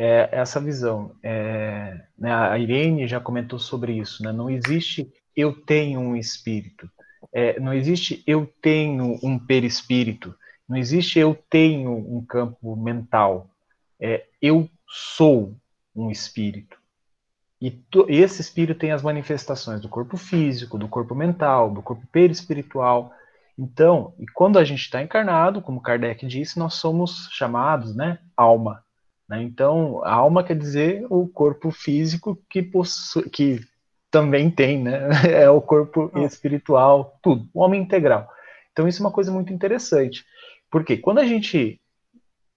é essa visão. É, né, a Irene já comentou sobre isso, né? não existe eu tenho um espírito, é, não existe eu tenho um perispírito, não existe eu tenho um campo mental, é, eu sou um espírito. E esse espírito tem as manifestações do corpo físico, do corpo mental, do corpo perispiritual. Então, e quando a gente está encarnado, como Kardec disse, nós somos chamados, né, alma. Né? Então, a alma quer dizer o corpo físico que, possui, que também tem, né? É o corpo espiritual, tudo, o homem integral. Então, isso é uma coisa muito interessante. Porque quando a gente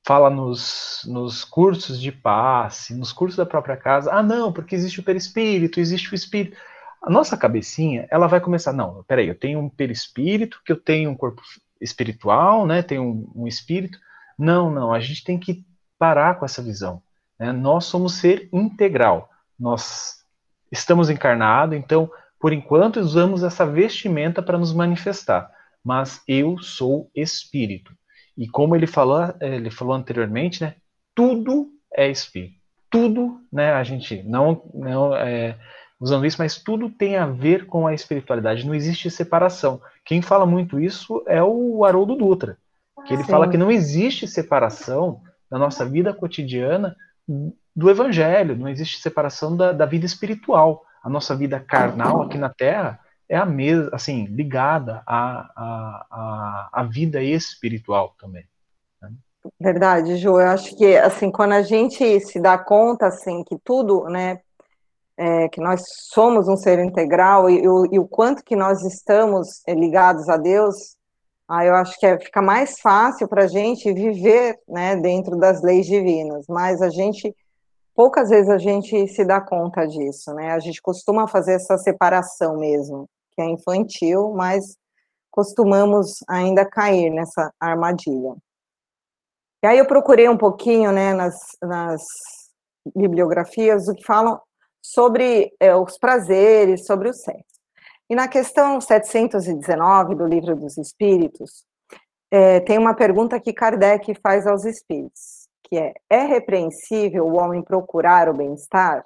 fala nos, nos cursos de passe, nos cursos da própria casa, ah, não, porque existe o perispírito, existe o espírito. A nossa cabecinha, ela vai começar, não, peraí, eu tenho um perispírito, que eu tenho um corpo espiritual, né, tenho um, um espírito. Não, não, a gente tem que parar com essa visão. Né? Nós somos ser integral. Nós estamos encarnados, então, por enquanto, usamos essa vestimenta para nos manifestar. Mas eu sou espírito. E como ele falou, ele falou anteriormente, né, tudo é espírito. Tudo, né, a gente não, não é, usando isso, mas tudo tem a ver com a espiritualidade. Não existe separação. Quem fala muito isso é o Haroldo Dutra, que ele Sim. fala que não existe separação na nossa vida cotidiana do evangelho, não existe separação da, da vida espiritual. A nossa vida carnal aqui na Terra é a mesma, assim, ligada à, à, à, vida espiritual também. Né? Verdade, Ju. Eu acho que, assim, quando a gente se dá conta, assim, que tudo, né, é, que nós somos um ser integral e, e, e, o quanto que nós estamos é, ligados a Deus, aí eu acho que é, fica mais fácil para a gente viver, né, dentro das leis divinas. Mas a gente poucas vezes a gente se dá conta disso, né? A gente costuma fazer essa separação mesmo que é infantil, mas costumamos ainda cair nessa armadilha. E aí eu procurei um pouquinho, né, nas, nas bibliografias, o que falam sobre é, os prazeres, sobre o sexo. E na questão 719 do Livro dos Espíritos, é, tem uma pergunta que Kardec faz aos espíritos, que é: é repreensível o homem procurar o bem-estar?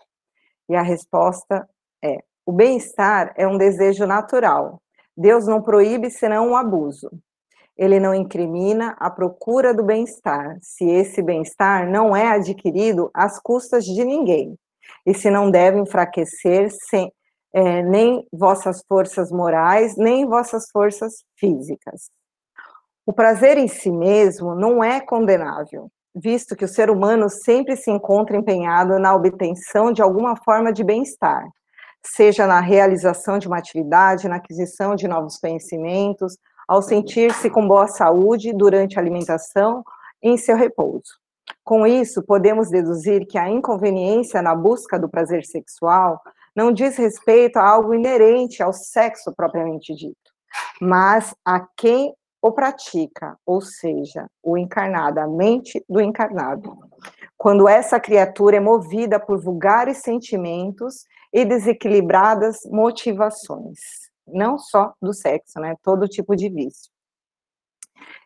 E a resposta é: o bem-estar é um desejo natural. Deus não proíbe senão um abuso. Ele não incrimina a procura do bem-estar, se esse bem-estar não é adquirido às custas de ninguém, e se não deve enfraquecer sem, é, nem vossas forças morais, nem vossas forças físicas. O prazer em si mesmo não é condenável, visto que o ser humano sempre se encontra empenhado na obtenção de alguma forma de bem-estar, seja na realização de uma atividade, na aquisição de novos conhecimentos, ao sentir-se com boa saúde durante a alimentação em seu repouso. Com isso, podemos deduzir que a inconveniência na busca do prazer sexual não diz respeito a algo inerente ao sexo propriamente dito, mas a quem ou pratica, ou seja, o encarnado, a mente do encarnado. Quando essa criatura é movida por vulgares sentimentos e desequilibradas motivações, não só do sexo, né? Todo tipo de vício.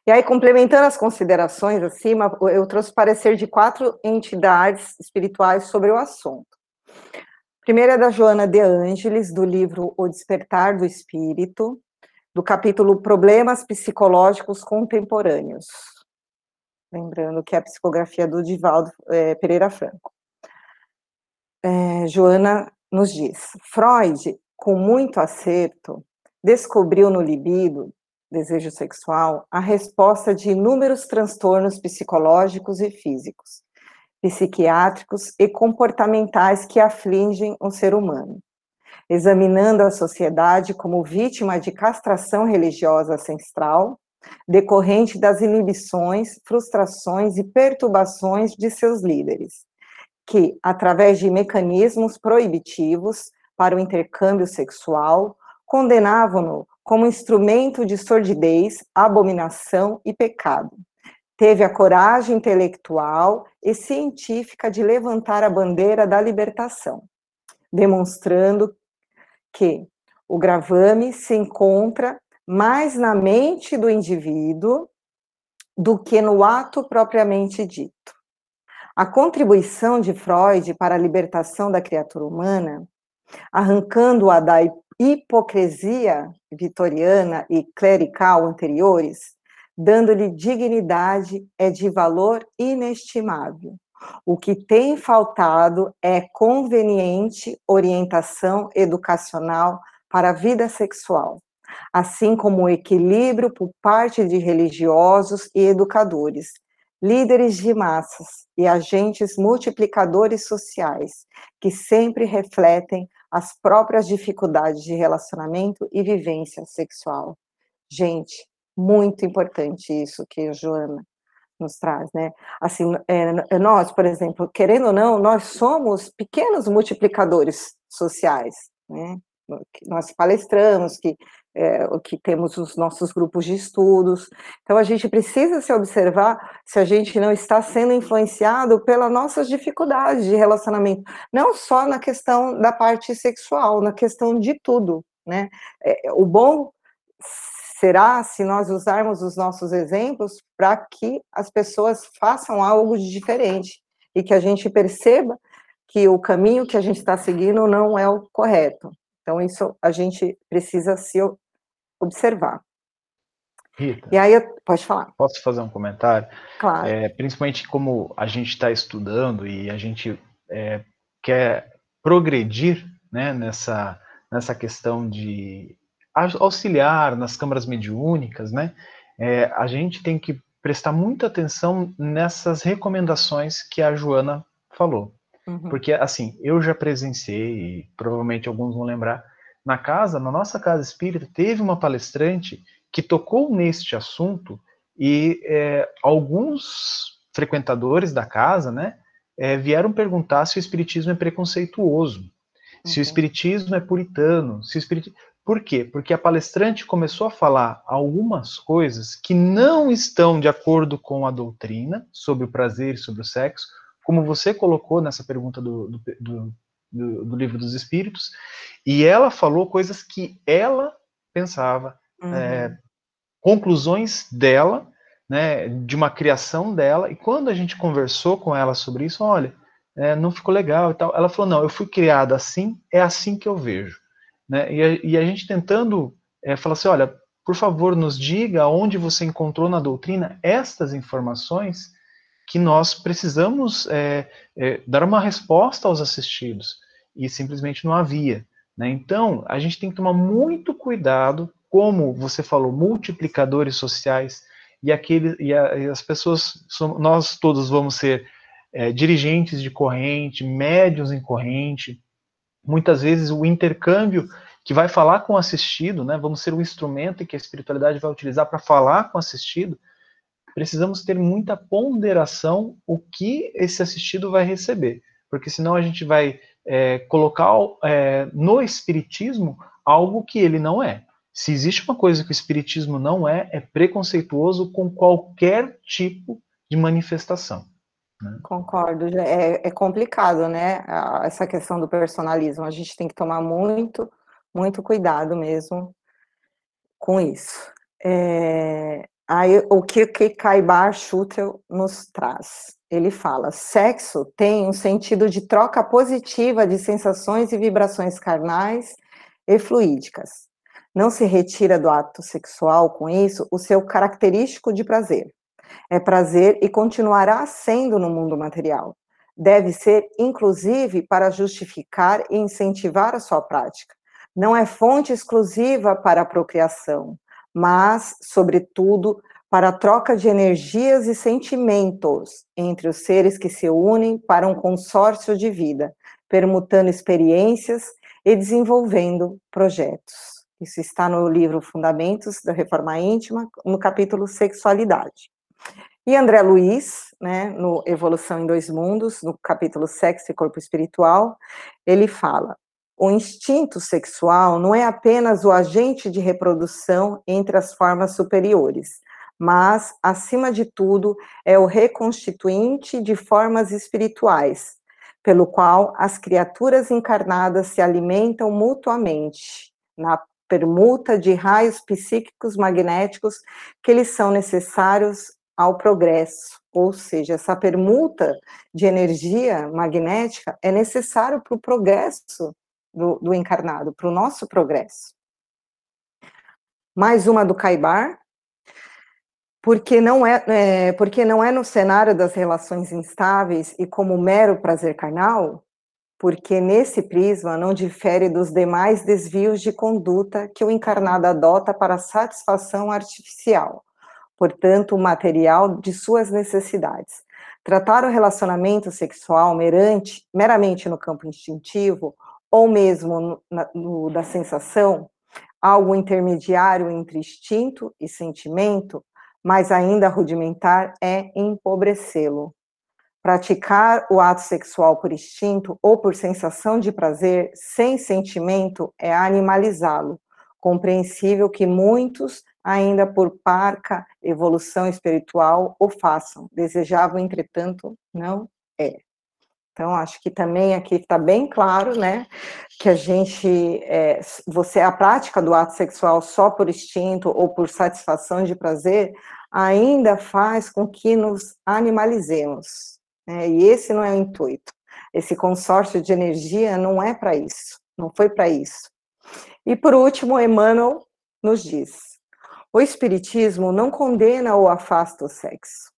E aí, complementando as considerações acima, eu trouxe parecer de quatro entidades espirituais sobre o assunto. Primeira é da Joana de Ângeles, do livro O Despertar do Espírito, do capítulo Problemas Psicológicos Contemporâneos. Lembrando que é a psicografia do Divaldo é, Pereira Franco. É, Joana nos diz: Freud, com muito acerto, descobriu no libido, desejo sexual, a resposta de inúmeros transtornos psicológicos e físicos, psiquiátricos e comportamentais que afligem o ser humano examinando a sociedade como vítima de castração religiosa ancestral, decorrente das inibições, frustrações e perturbações de seus líderes, que, através de mecanismos proibitivos para o intercâmbio sexual, condenavam-no como instrumento de sordidez, abominação e pecado. Teve a coragem intelectual e científica de levantar a bandeira da libertação, demonstrando que o gravame se encontra mais na mente do indivíduo do que no ato propriamente dito. A contribuição de Freud para a libertação da criatura humana, arrancando-a da hipocrisia vitoriana e clerical anteriores, dando-lhe dignidade, é de valor inestimável. O que tem faltado é conveniente orientação educacional para a vida sexual, assim como o equilíbrio por parte de religiosos e educadores, líderes de massas e agentes multiplicadores sociais, que sempre refletem as próprias dificuldades de relacionamento e vivência sexual. Gente, muito importante isso que a Joana nos traz, né? Assim, é, é, nós, por exemplo, querendo ou não, nós somos pequenos multiplicadores sociais, né? Nós palestramos, que, é, que temos os nossos grupos de estudos, então a gente precisa se observar se a gente não está sendo influenciado pelas nossas dificuldades de relacionamento, não só na questão da parte sexual, na questão de tudo, né? É, o bom será se nós usarmos os nossos exemplos para que as pessoas façam algo de diferente e que a gente perceba que o caminho que a gente está seguindo não é o correto. Então, isso a gente precisa se observar. Rita, e aí, pode falar. Posso fazer um comentário? Claro. É, principalmente como a gente está estudando e a gente é, quer progredir né, nessa, nessa questão de auxiliar nas câmaras mediúnicas, né? É, a gente tem que prestar muita atenção nessas recomendações que a Joana falou. Uhum. Porque, assim, eu já presenciei, e provavelmente alguns vão lembrar, na casa, na nossa casa espírita, teve uma palestrante que tocou neste assunto e é, alguns frequentadores da casa, né, é, vieram perguntar se o espiritismo é preconceituoso, uhum. se o espiritismo é puritano, se o espiritismo... Por quê? Porque a palestrante começou a falar algumas coisas que não estão de acordo com a doutrina sobre o prazer e sobre o sexo, como você colocou nessa pergunta do, do, do, do livro dos Espíritos, e ela falou coisas que ela pensava, uhum. é, conclusões dela, né, de uma criação dela, e quando a gente conversou com ela sobre isso, olha, é, não ficou legal e tal, ela falou, não, eu fui criada assim, é assim que eu vejo. Né? E, a, e a gente tentando é, falar assim, olha, por favor, nos diga onde você encontrou na doutrina estas informações que nós precisamos é, é, dar uma resposta aos assistidos e simplesmente não havia. Né? Então, a gente tem que tomar muito cuidado, como você falou, multiplicadores sociais e, aquele, e, a, e as pessoas, nós todos vamos ser dirigentes de corrente, médios em corrente, muitas vezes o intercâmbio que vai falar com o assistido, né? Vamos ser o instrumento que a espiritualidade vai utilizar para falar com o assistido. Precisamos ter muita ponderação o que esse assistido vai receber, porque senão a gente vai é, colocar é, no espiritismo algo que ele não é. Se existe uma coisa que o espiritismo não é, é preconceituoso com qualquer tipo de manifestação. Né? Concordo, é, é, complicado, né? Essa questão do personalismo. A gente tem que tomar muito, muito cuidado mesmo com isso. É, aí, o que, que Kaibar Schutel nos traz? Ele fala: sexo tem um sentido de troca positiva de sensações e vibrações carnais e fluídicas. Não se retira do ato sexual com isso o seu característico de prazer é prazer e continuará sendo no mundo material. Deve ser, inclusive, para justificar e incentivar a sua prática. Não é fonte exclusiva para a procriação, mas, sobretudo, para a troca de energias e sentimentos entre os seres que se unem para um consórcio de vida, permutando experiências e desenvolvendo projetos. Isso está no livro Fundamentos da Reforma Íntima, no capítulo Sexualidade. E André Luiz, né, no Evolução em Dois Mundos, no capítulo Sexo e Corpo Espiritual, ele fala: o instinto sexual não é apenas o agente de reprodução entre as formas superiores, mas, acima de tudo, é o reconstituinte de formas espirituais, pelo qual as criaturas encarnadas se alimentam mutuamente, na permuta de raios psíquicos magnéticos que lhes são necessários ao progresso, ou seja, essa permuta de energia magnética é necessário para o progresso do, do encarnado, para o nosso progresso. Mais uma do Caibar, porque não é, é, porque não é no cenário das relações instáveis e como mero prazer carnal, porque nesse prisma não difere dos demais desvios de conduta que o encarnado adota para satisfação artificial, portanto, o material de suas necessidades. Tratar o relacionamento sexual merante, meramente no campo instintivo, ou mesmo na, no, da sensação, algo intermediário entre instinto e sentimento, mas ainda rudimentar, é empobrecê-lo. Praticar o ato sexual por instinto ou por sensação de prazer sem sentimento é animalizá-lo. Compreensível que muitos ainda por parca evolução espiritual o façam. Desejavam, entretanto, não é. Então, acho que também aqui está bem claro, né, que a gente, é, você, a prática do ato sexual só por instinto ou por satisfação de prazer, ainda faz com que nos animalizemos. Né, e esse não é o intuito. Esse consórcio de energia não é para isso, não foi para isso. E por último, Emmanuel nos diz: o Espiritismo não condena ou afasta o sexo,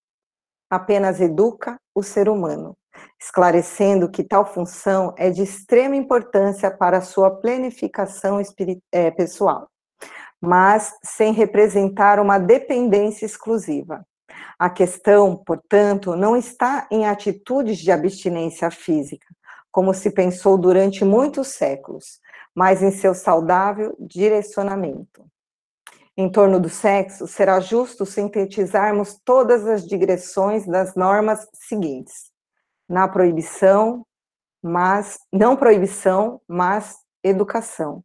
apenas educa o ser humano, esclarecendo que tal função é de extrema importância para a sua planificação é, pessoal, mas sem representar uma dependência exclusiva. A questão, portanto, não está em atitudes de abstinência física, como se pensou durante muitos séculos, mas em seu saudável direcionamento em torno do sexo, será justo sintetizarmos todas as digressões das normas seguintes: na proibição, mas não proibição, mas educação.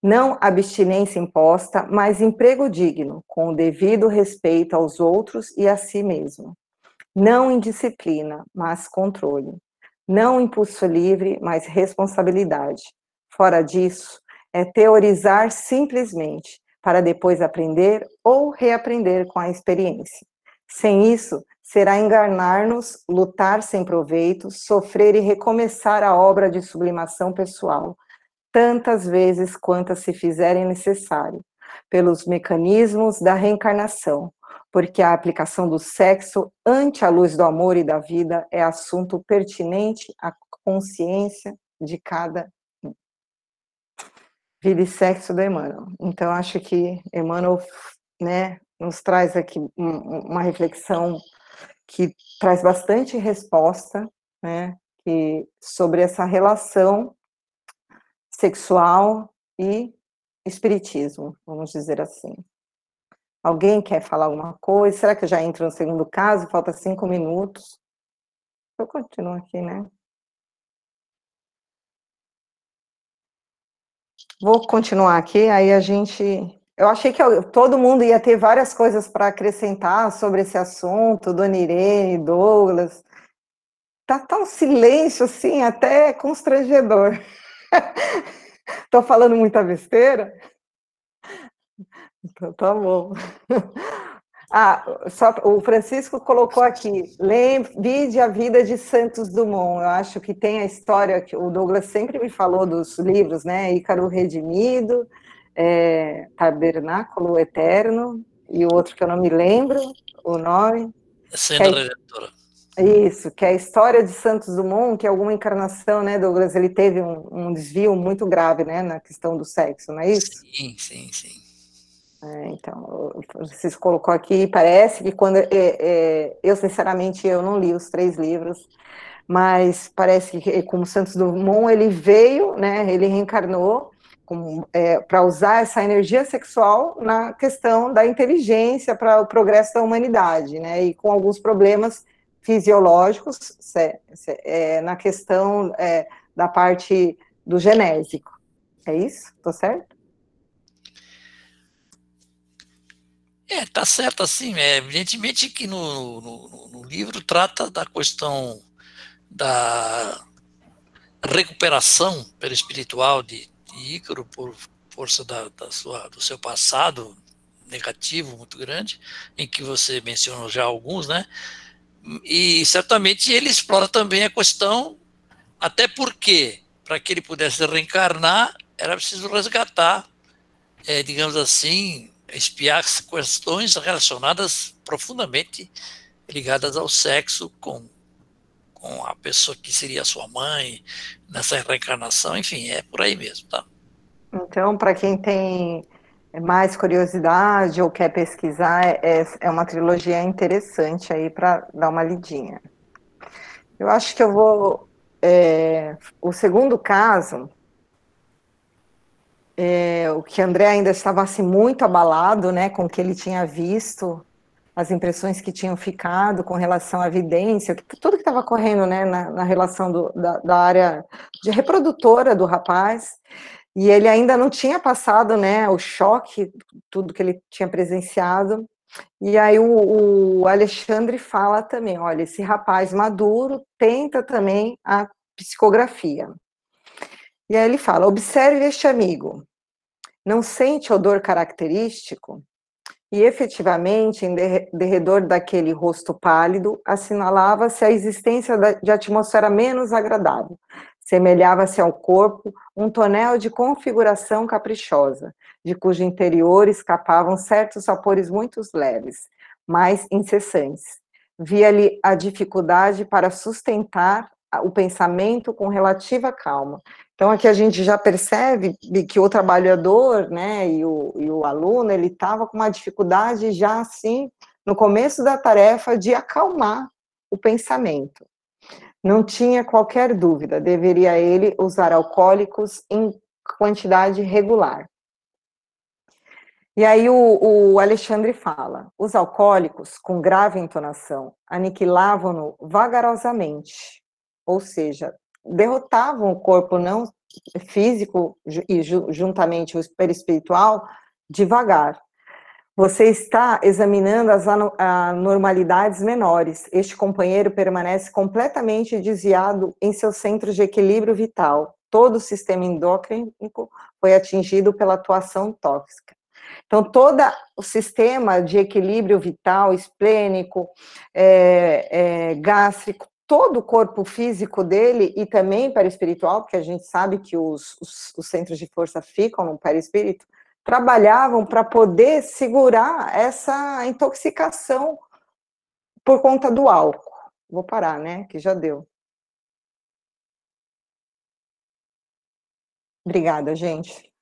Não abstinência imposta, mas emprego digno, com o devido respeito aos outros e a si mesmo. Não indisciplina, mas controle. Não impulso livre, mas responsabilidade. Fora disso, é teorizar simplesmente, para depois aprender ou reaprender com a experiência. Sem isso, será enganar-nos, lutar sem proveito, sofrer e recomeçar a obra de sublimação pessoal, tantas vezes quantas se fizerem necessário, pelos mecanismos da reencarnação, porque a aplicação do sexo ante a luz do amor e da vida é assunto pertinente à consciência de cada Vida e Sexo do Emmanuel. Então, acho que Emmanuel né, nos traz aqui uma reflexão que traz bastante resposta né, sobre essa relação sexual e espiritismo, vamos dizer assim. Alguém quer falar alguma coisa? Será que eu já entro no segundo caso? Falta cinco minutos. Eu continuo aqui, né? Vou continuar aqui, aí a gente Eu achei que todo mundo ia ter várias coisas para acrescentar sobre esse assunto, Dona Irene, Douglas. Tá tão silêncio assim, até constrangedor. Estou falando muita besteira? Então, tá bom. Ah, só, o Francisco colocou aqui, vide a vida de Santos Dumont. Eu acho que tem a história que o Douglas sempre me falou dos livros, né? Ícaro Redimido, é, Tabernáculo Eterno, e o outro que eu não me lembro o nome. Sendo é, Redentora. Isso, que é a história de Santos Dumont, que é alguma encarnação, né, Douglas? Ele teve um, um desvio muito grave, né, na questão do sexo, não é isso? Sim, sim, sim. É, então, você colocou aqui, parece que quando. É, é, eu, sinceramente, eu não li os três livros, mas parece que, como Santos Dumont, ele veio, né, ele reencarnou é, para usar essa energia sexual na questão da inteligência para o progresso da humanidade, né, e com alguns problemas fisiológicos é, na questão é, da parte do genésico. É isso? Estou certo? É, tá certo assim. É, evidentemente que no, no, no livro trata da questão da recuperação perispiritual de, de Ícaro por força da, da sua, do seu passado negativo muito grande, em que você mencionou já alguns, né? E certamente ele explora também a questão, até porque, para que ele pudesse reencarnar, era preciso resgatar, é, digamos assim, espiar questões relacionadas profundamente ligadas ao sexo com, com a pessoa que seria sua mãe, nessa reencarnação, enfim, é por aí mesmo, tá? Então, para quem tem mais curiosidade ou quer pesquisar, é, é uma trilogia interessante aí para dar uma lidinha. Eu acho que eu vou. É, o segundo caso é, o que André ainda estava assim, muito abalado né, com o que ele tinha visto, as impressões que tinham ficado com relação à evidência, tudo que estava correndo né, na, na relação do, da, da, área de reprodutora do rapaz, e ele ainda não tinha passado né, o choque, tudo que ele tinha presenciado. E aí o, o Alexandre fala também, olha, esse rapaz maduro tenta também a psicografia. E aí ele fala: observe este amigo. Não sente odor característico? E efetivamente, em derredor daquele rosto pálido, assinalava-se a existência de atmosfera menos agradável. Semelhava-se ao corpo um tonel de configuração caprichosa, de cujo interior escapavam certos vapores muito leves, mas incessantes. Via-lhe a dificuldade para sustentar o pensamento com relativa calma, então, aqui a gente já percebe que o trabalhador, né, e o, e o aluno, ele estava com uma dificuldade já, assim, no começo da tarefa, de acalmar o pensamento. Não tinha qualquer dúvida, deveria ele usar alcoólicos em quantidade regular. E aí o, o Alexandre fala, os alcoólicos, com grave entonação, aniquilavam-no vagarosamente, ou seja, derrotavam o corpo não físico e juntamente o perispiritual devagar. Você está examinando as anormalidades menores. Este companheiro permanece completamente desviado em seus centros de equilíbrio vital. Todo o sistema endócrino foi atingido pela atuação tóxica. Então, todo o sistema de equilíbrio vital, esplênico, é, é, gástrico, todo o corpo físico dele e também perispiritual, porque a gente sabe que os, os, os centros de força ficam no perispírito, trabalhavam para poder segurar essa intoxicação por conta do álcool. Vou parar, né? Que já deu. Obrigada, gente.